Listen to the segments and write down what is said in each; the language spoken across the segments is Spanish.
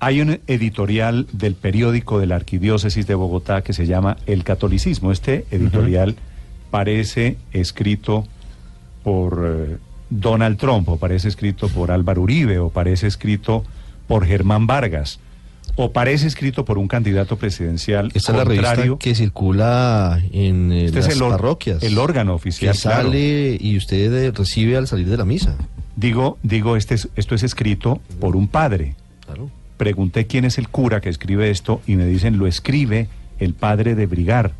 Hay un editorial del periódico de la Arquidiócesis de Bogotá que se llama El Catolicismo. Este editorial parece escrito por eh, Donald Trump, o parece escrito por Álvaro Uribe, o parece escrito por Germán Vargas, o parece escrito por un candidato presidencial Esta es la revista que circula en eh, Este es las el or- parroquias. el órgano que oficial, claro. sale y usted eh, recibe al salir de la misa. Digo, digo este es- esto es escrito por un padre. Pregunté quién es el cura que escribe esto y me dicen lo escribe el padre de Brigar,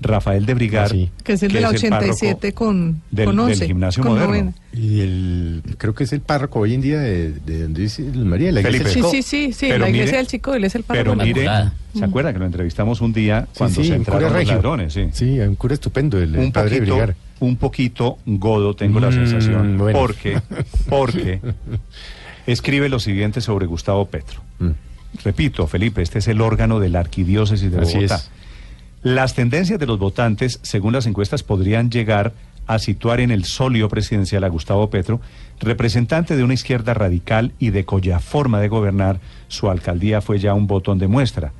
Rafael de Brigar, Ah, sí. Que es el de la párroco 87 con, del, con del 11. gimnasio con moderno. novena. Y el, creo que es el párroco hoy en día de, de donde dice María, la iglesia Felipe. Sí, del sí, sí, sí, Pero la iglesia mire- del chico, él es el párroco. Pero de la mire. ¿se acuerda que lo entrevistamos un día Sí, cuando sí, se un cura entraron los ladrones? Sí. Sí, un cura estupendo, el, el un padre poquito, Brigar. un poquito godo tengo la Mm, sensación, bueno. porque, porque escribe lo siguiente sobre Gustavo Petro. Mm. Repito, Felipe, este es el órgano de la arquidiócesis de Así Bogotá. es. Las tendencias de los votantes, según las encuestas, podrían llegar a situar en el solio presidencial a Gustavo Petro, representante de una izquierda radical y de cuya forma de gobernar su alcaldía fue ya un botón de muestra.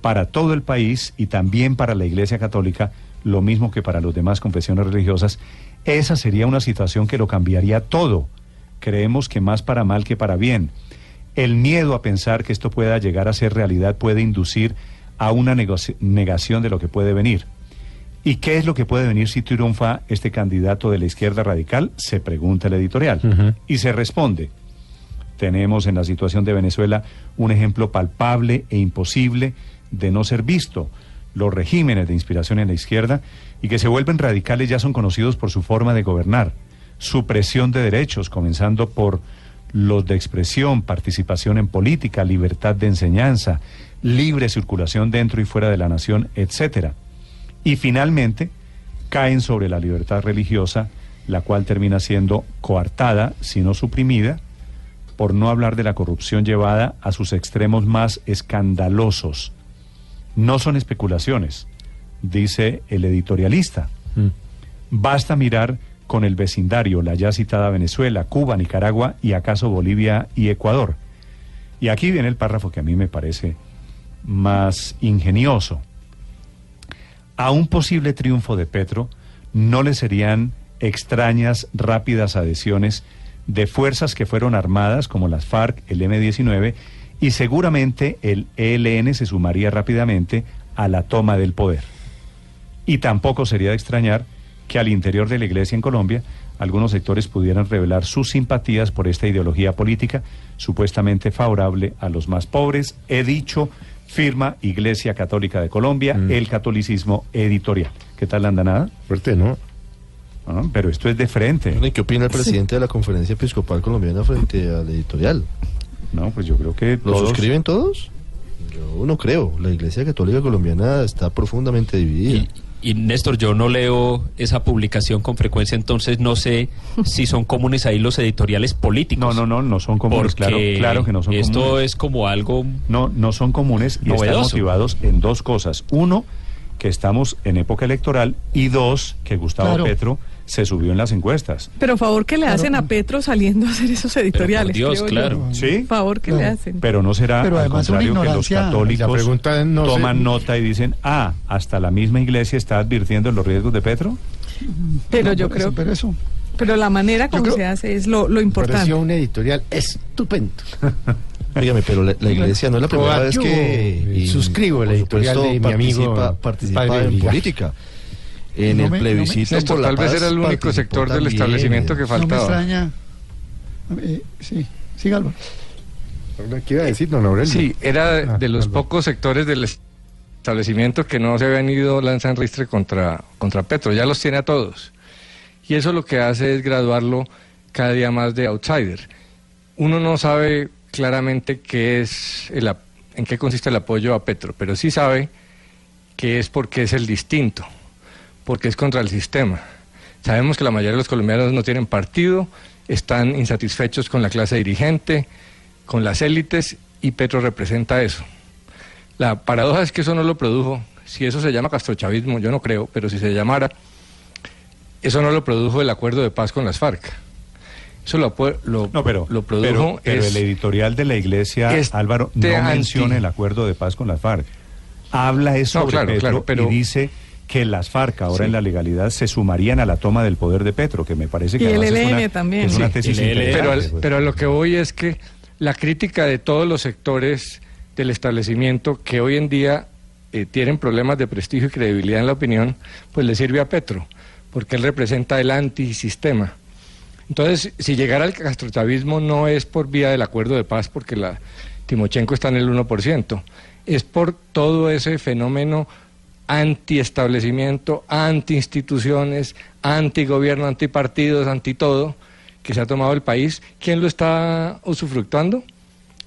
Para todo el país y también para la Iglesia Católica, lo mismo que para las demás confesiones religiosas, esa sería una situación que lo cambiaría todo. Creemos que más para mal que para bien. El miedo a pensar que esto pueda llegar a ser realidad puede inducir a una negación de lo que puede venir. ¿Y qué es lo que puede venir si triunfa este candidato de la izquierda radical? Se pregunta el editorial. Y se responde. Tenemos en la situación de Venezuela un ejemplo palpable e imposible de no ser visto. Los regímenes de inspiración en la izquierda y que se vuelven radicales ya son conocidos por su forma de gobernar, supresión de derechos, comenzando por los de expresión, participación en política, libertad de enseñanza, libre circulación dentro y fuera de la nación, etcétera. Y finalmente caen sobre la libertad religiosa, la cual termina siendo coartada, si no suprimida, por no hablar de la corrupción llevada a sus extremos más escandalosos. No son especulaciones, dice el editorialista. Mm. Basta mirar con el vecindario, la ya citada Venezuela, Cuba, Nicaragua y acaso Bolivia y Ecuador. Y aquí viene el párrafo que a mí me parece más ingenioso. A un posible triunfo de Petro no le serían extrañas, rápidas adhesiones de fuerzas que fueron armadas como las FARC, el M-19 y seguramente el ELN se sumaría rápidamente a la toma del poder. Y tampoco sería de extrañar que al interior de la iglesia en Colombia algunos sectores pudieran revelar sus simpatías por esta ideología política supuestamente favorable a los más pobres. He dicho, firma Iglesia Católica de Colombia, Mm. el catolicismo editorial. ¿Qué tal la andanada? Fuerte, ¿no? Ah, pero esto es de frente. ¿y ¿Qué opina el presidente de la Conferencia Episcopal Colombiana frente al editorial? No, pues yo creo que ¿Lo todos- suscriben todos? Yo no creo. La Iglesia Católica Colombiana está profundamente dividida. Y, y, Néstor, yo no leo esa publicación con frecuencia, entonces no sé si son comunes ahí los editoriales políticos. No, no, no, no son comunes, claro, claro que no son esto comunes. es como algo No, no son comunes y están Novedoso. motivados en dos cosas. Uno, que estamos en época electoral y dos, que Gustavo Claro. Petro se subió en las encuestas. Pero favor que le hacen a Petro saliendo a hacer esos editoriales. Dios, creo yo. claro. ¿Sí? Favor que le Claro. hacen. Pero no será Pero al contrario que los católicos La pregunta no sé- toman nota y dicen, ah, hasta la misma iglesia está advirtiendo los riesgos de Petro. Pero No, yo por creo Pero eso. Pero la manera como creo- se hace es lo, lo importante. Pareció un editorial estupendo. Dígame, pero la, la Iglesia no es la primera vez que... y, suscribo el por editorial supuesto, de mi amigo, participa, en política. En No el me- no me- plebiscito por la tal vez era el único sector del también, establecimiento que No me faltaba. extraña. Eh, sí, sí, Álvaro. ¿Qué iba a decir, don Aurelio? Sí, era Ah, de los Álvaro. pocos sectores del establecimiento que no se habían ido lanzan ristre contra, contra Petro, ya los tiene a todos. Y eso lo que hace es graduarlo cada día más de outsider. Uno no sabe claramente qué es el en qué consiste el apoyo a Petro, pero sí sabe que es porque es el distinto, porque es contra el sistema. Sabemos que la mayoría de los colombianos no tienen partido, están insatisfechos con la clase dirigente, con las élites, y Petro representa eso. La paradoja es que eso no lo produjo, si eso se llama castrochavismo, yo no creo, pero si se llamara, eso no lo produjo el acuerdo de paz con las FARC. Eso lo, lo, No, pero, lo produjo pero, pero es- el editorial de la iglesia, este Álvaro, no anti- menciona el acuerdo de paz con las FARC. Habla eso No, sobre claro, Petro claro, pero- y dice que las FARC ahora Sí. en la legalidad se sumarían a la toma del poder de Petro, que me parece que Y el es una, también. es una Sí, tesis el ELN. interesante, pero, al- pues. pero a lo que voy es que la crítica de todos los sectores del establecimiento que hoy en día eh, tienen problemas de prestigio y credibilidad en la opinión, pues le sirve a Petro, porque él representa el antisistema. Entonces, si llegara al castrochavismo no es por vía del acuerdo de paz, porque la Timochenko está en el 1%, es por todo ese fenómeno antiestablecimiento, anti-instituciones, anti-gobierno, antipartidos, anti-todo, que se ha tomado el país. ¿Quién lo está usufructuando?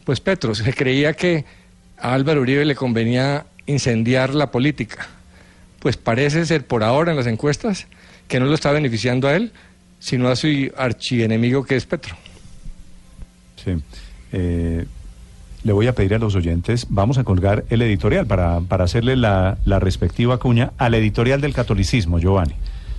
Pues Petro. Se creía que a Álvaro Uribe le convenía incendiar la política. Pues parece ser por ahora en las encuestas que no lo está beneficiando a él, sino a su archienemigo que es Petro. Sí. Eh, le voy a pedir a los oyentes, vamos a colgar el editorial para, para hacerle la, la respectiva cuña al editorial del catolicismo, Giovanni.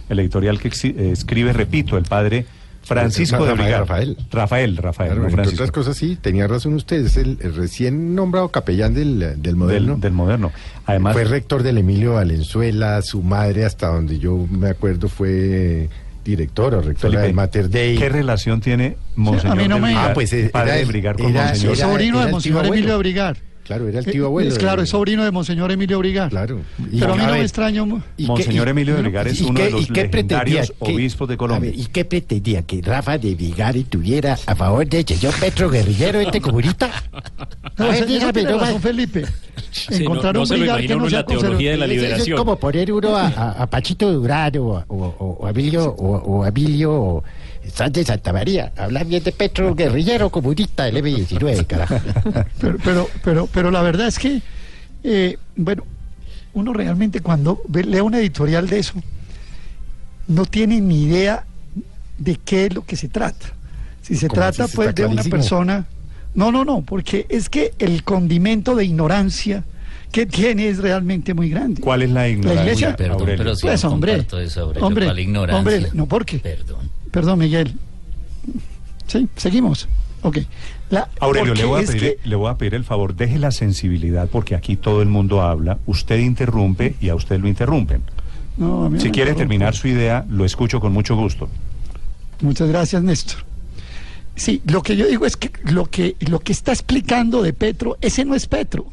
El editorial que eh, escribe, repito, el padre Francisco de Rafael. Rafael. Rafael, Rafael, Claro, no entre otras cosas, sí, tenía razón usted, es el, el recién nombrado capellán del, del moderno. Del, del moderno. Además, fue rector del Emilio Valenzuela, su madre, hasta donde yo me acuerdo, fue directora o rectora Felipe, del Mater Dei. ¿qué relación tiene Monseñor a mí no de me- Brigar, Ah, pues, el eh, padre era de Brigar con era- Monseñor? Es era- sobrino era de Monseñor Emilio. Brigar. Claro, era el Eh, tío abuelo. Es claro, es sobrino de Monseñor Emilio Brigar. Claro. Y- Pero a mí a no me ver, extraño. mu- ¿Y Monseñor y- Emilio de Brigar es ¿y uno qué- de los qué pretendía? legendarios ¿Qué- obispos de Colombia. ver, ¿Y qué pretendía? ¿Que Rafa de Vigar estuviera a favor de señor Petro Guerrillero, este comunista? No, A ver, dígame, no. Felipe. Sí, Encontrar no- no un se lo que no sea la teología de la liberación. Es como poner uno a, a- a Pachito Durán o, a- o, o- o a Emilio o, o a Emilio Sánchez Santa María. Hablar bien de Petro Guerrillero comunista del M19, carajo. Pero, pero, pero, pero la verdad es que, eh, bueno, uno realmente cuando ve- lee un editorial de eso, no tiene ni idea de qué es lo que se trata. Si se ¿Cómo trata así? pues de una clarísimo. persona... No, no, no, porque es que el condimento de ignorancia que tiene es realmente muy grande. ¿Cuál es la ignorancia, iglesia- Perdón, Aurelio? pero si Pues, no hombre, eso, Aurelio, hombre, ¿cuál ignorancia? hombre, no, ¿por qué? Perdón. Perdón, Miguel. Sí, seguimos. Ok. La- Aurelio, le voy, a pedir, que- le voy a pedir el favor, deje la sensibilidad porque aquí todo el mundo habla, usted interrumpe y a usted lo interrumpen. no, a mí no Si quiere terminar su idea, lo escucho con mucho gusto. Muchas gracias, Néstor. Sí, lo que yo digo es que lo que, lo que está explicando de Petro, ese no es Petro.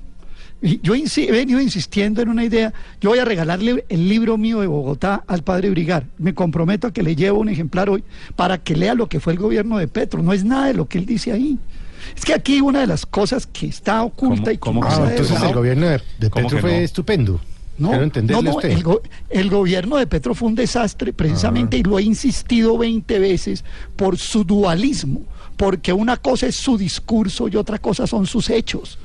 Y yo insi- he venido insistiendo en una idea. Yo voy a regalarle el libro mío de Bogotá al padre Brigar. Me comprometo a que le llevo un ejemplar hoy para que lea lo que fue el gobierno de Petro. No es nada de lo que él dice ahí. Es que aquí una de las cosas que está oculta ¿Cómo- y que cómo no que se no? ha Ah, entonces el gobierno de, de ¿Cómo Petro fue no? estupendo. no, Quiero no, entenderle no, el, go- el gobierno de Petro fue un desastre precisamente y lo he insistido 20 veces por su dualismo, porque una cosa es su discurso y otra cosa son sus hechos.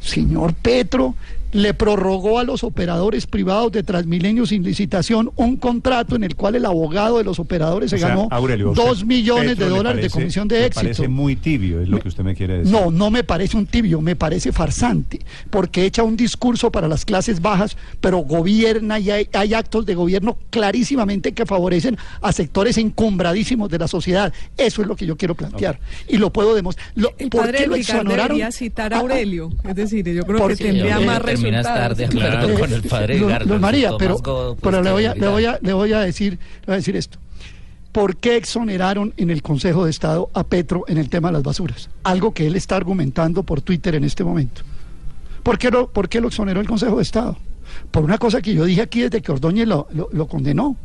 Señor Petro le prorrogó a los operadores privados de Transmilenio sin licitación un contrato en el cual el abogado de los operadores se O sea, ganó Aurelio, ¿a usted dos millones Petro de dólares de comisión de éxito. Parece muy tibio, es lo que usted me quiere decir. No, no me parece un tibio, me parece farsante, porque echa un discurso para las clases bajas, pero gobierna y hay, hay actos de gobierno clarísimamente que favorecen a sectores encumbradísimos de la sociedad. Eso es lo que yo quiero plantear y lo puedo demostrar. Lo- El ¿Por padre qué lo exoneraron? citar a Ah, ah, Aurelio. Es decir, yo creo Porque- que tendría más terminas resultados. tarde hablando Eh, con el padre Edgar, María, pero, godo, pues, pero le voy a, le voy a, le voy a decir, le voy a decir esto. ¿Por qué exoneraron en el Consejo de Estado a Petro en el tema de las basuras? Algo que él está argumentando por Twitter en este momento. ¿Por qué lo, por qué lo exoneró el Consejo de Estado? Por una cosa que yo dije aquí desde que Ordóñez lo, lo- lo condenó.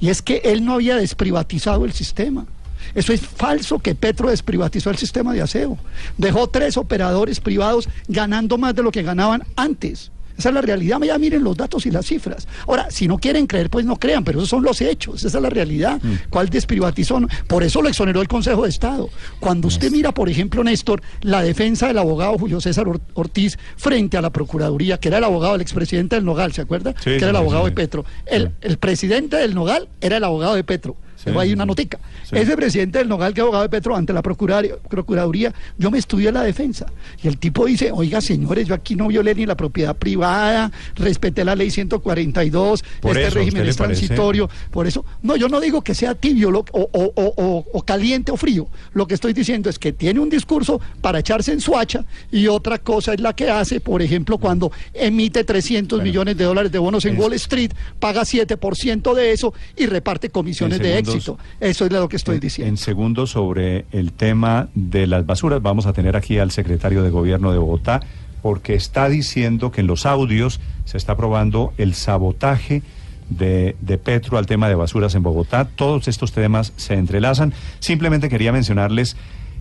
Y es que él no había desprivatizado el sistema. Eso es falso que Petro desprivatizó el sistema de aseo. Dejó tres operadores privados ganando más de lo que ganaban antes. Esa es la realidad. Ya miren los datos y las cifras. Ahora, si no quieren creer, pues no crean, pero esos son los hechos. Esa es la realidad. ¿Cuál desprivatizó? Por eso lo exoneró el Consejo de Estado. Cuando usted mira, por ejemplo, Néstor, la defensa del abogado Julio César Or- Ortiz frente a la Procuraduría, que era el abogado del expresidente del Nogal, ¿se acuerda? Sí, que era el sí, abogado sí. de Petro. El, el presidente del Nogal era el abogado de Petro. Sí, sí, una sí. notica. Sí. Ese presidente del Nogal, que es abogado de Petro, ante la Procuraduría, yo me estudié la defensa. Y el tipo dice, oiga, señores, yo aquí no violé ni la propiedad privada, respeté la ley 142, Por este eso, ¿a régimen es transitorio. Por eso, no, yo no digo que sea tibio lo- o, o- o- o- o caliente o frío. Lo que estoy diciendo es que tiene un discurso para echarse en su hacha y otra cosa es la que hace, por ejemplo, cuando emite 300 millones de dólares de bonos en Es- Wall Street, paga 7% de eso y reparte comisiones En de segundos- éxito. Eso es lo que estoy En- diciendo. En segundos sobre el tema de las basuras, vamos a tener aquí al secretario de Gobierno de Bogotá, porque está diciendo que en los audios se está probando el sabotaje de, de Petro al tema de basuras en Bogotá. Todos estos temas se entrelazan. Simplemente quería mencionarles,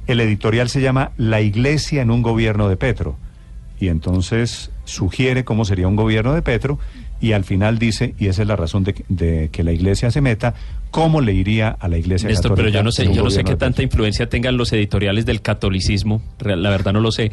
el editorial se llama La Iglesia en un gobierno de Petro. Y entonces sugiere cómo sería un gobierno de Petro y al final dice, y esa es la razón de, que- de que la iglesia se meta, cómo le iría a la iglesia Néstor, pero yo no sé, yo no sé qué tanta influencia tengan los editoriales del catolicismo, la verdad no lo sé,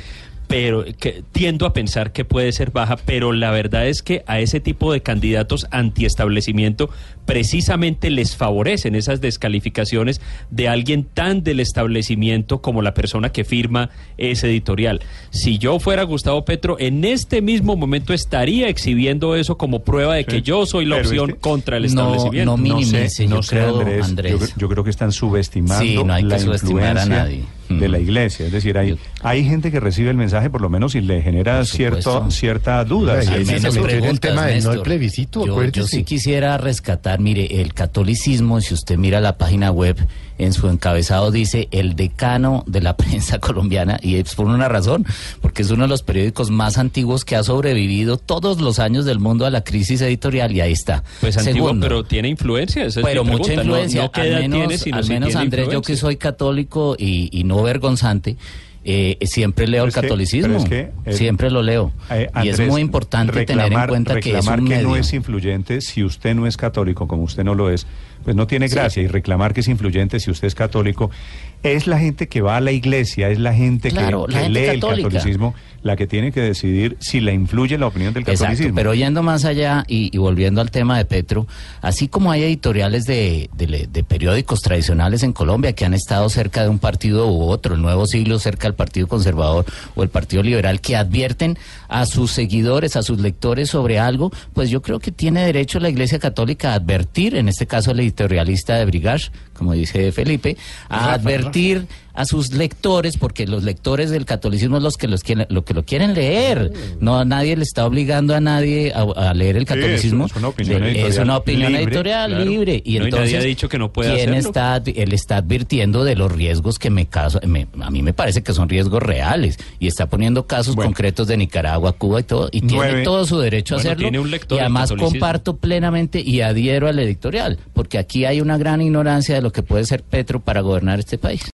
pero que tiendo a pensar que puede ser baja, pero la verdad es que a ese tipo de candidatos antiestablecimiento precisamente les favorecen esas descalificaciones de alguien tan del establecimiento como la persona que firma ese editorial. Si yo fuera Gustavo Petro, en este mismo momento estaría exhibiendo eso como prueba de Sí. que yo soy la Pero opción contra el establecimiento. no No minimice, sé, yo no creo, Andrés, Andrés. Yo, cre- yo creo que están subestimando Sí, no hay que la subestimar a nadie. De la iglesia. Es decir, hay, hay gente que recibe el mensaje por lo menos y le genera cierto, cierta duda. Sí, es menos el- tema de no el plebiscito, yo, yo sí quisiera rescatar, mire, el catolicismo, si usted mira la página web, en su encabezado dice el decano de la prensa colombiana, y es por una razón, porque es uno de los periódicos más antiguos que ha sobrevivido todos los años del mundo a la crisis editorial, y ahí está. Pues antiguo, Segundo, pero tiene influencia. Esa es pero mi mucha. No- influencia. No, edad al menos, tiene, sino al si menos tiene Andrés, yo que soy católico y, y no vergonzante, eh, siempre leo Pero el es que- catolicismo. es que, eh, siempre lo leo. Eh, y es muy importante tener en reclamar- cuenta que es un que no es influyente si usted no es católico, como usted no lo es, pues no tiene gracia. Y reclamar que es influyente si usted es católico, es la gente que va a la iglesia, es la gente que- Claro, que, la gente lee católica. el catolicismo, la que tiene que decidir si la influye la opinión del Exacto, catolicismo. pero yendo más allá y, y volviendo al tema de Petro, así como hay editoriales de, de- de periódicos tradicionales en Colombia que han estado cerca de un partido u otro, el Nuevo Siglo cerca del Partido Conservador o el Partido Liberal, que advierten a sus seguidores, a sus lectores sobre algo, pues yo creo que tiene derecho la Iglesia Católica a advertir, en este caso el editorialista de Brigage, como dice Felipe, a advertir a sus lectores, porque los lectores del catolicismo es los que los quieren, lo que lo quieren leer. No nadie le está obligando a nadie a, a leer el Sí, es- catolicismo. es una opinión Le- editorial es una opinión libre, editorial claro. libre. Y No, y entonces, nadie ha dicho que no puede ¿quién hacerlo. está, él está advirtiendo de los riesgos que me caso, me- a mí me parece que son riesgos reales y está poniendo casos Bueno. concretos de Nicaragua, Cuba y todo y tiene Nueve. todo su derecho a hacerlo. tiene un lector y además comparto plenamente y adhiero al editorial, porque aquí hay una gran ignorancia de lo que puede ser Petro para gobernar este país.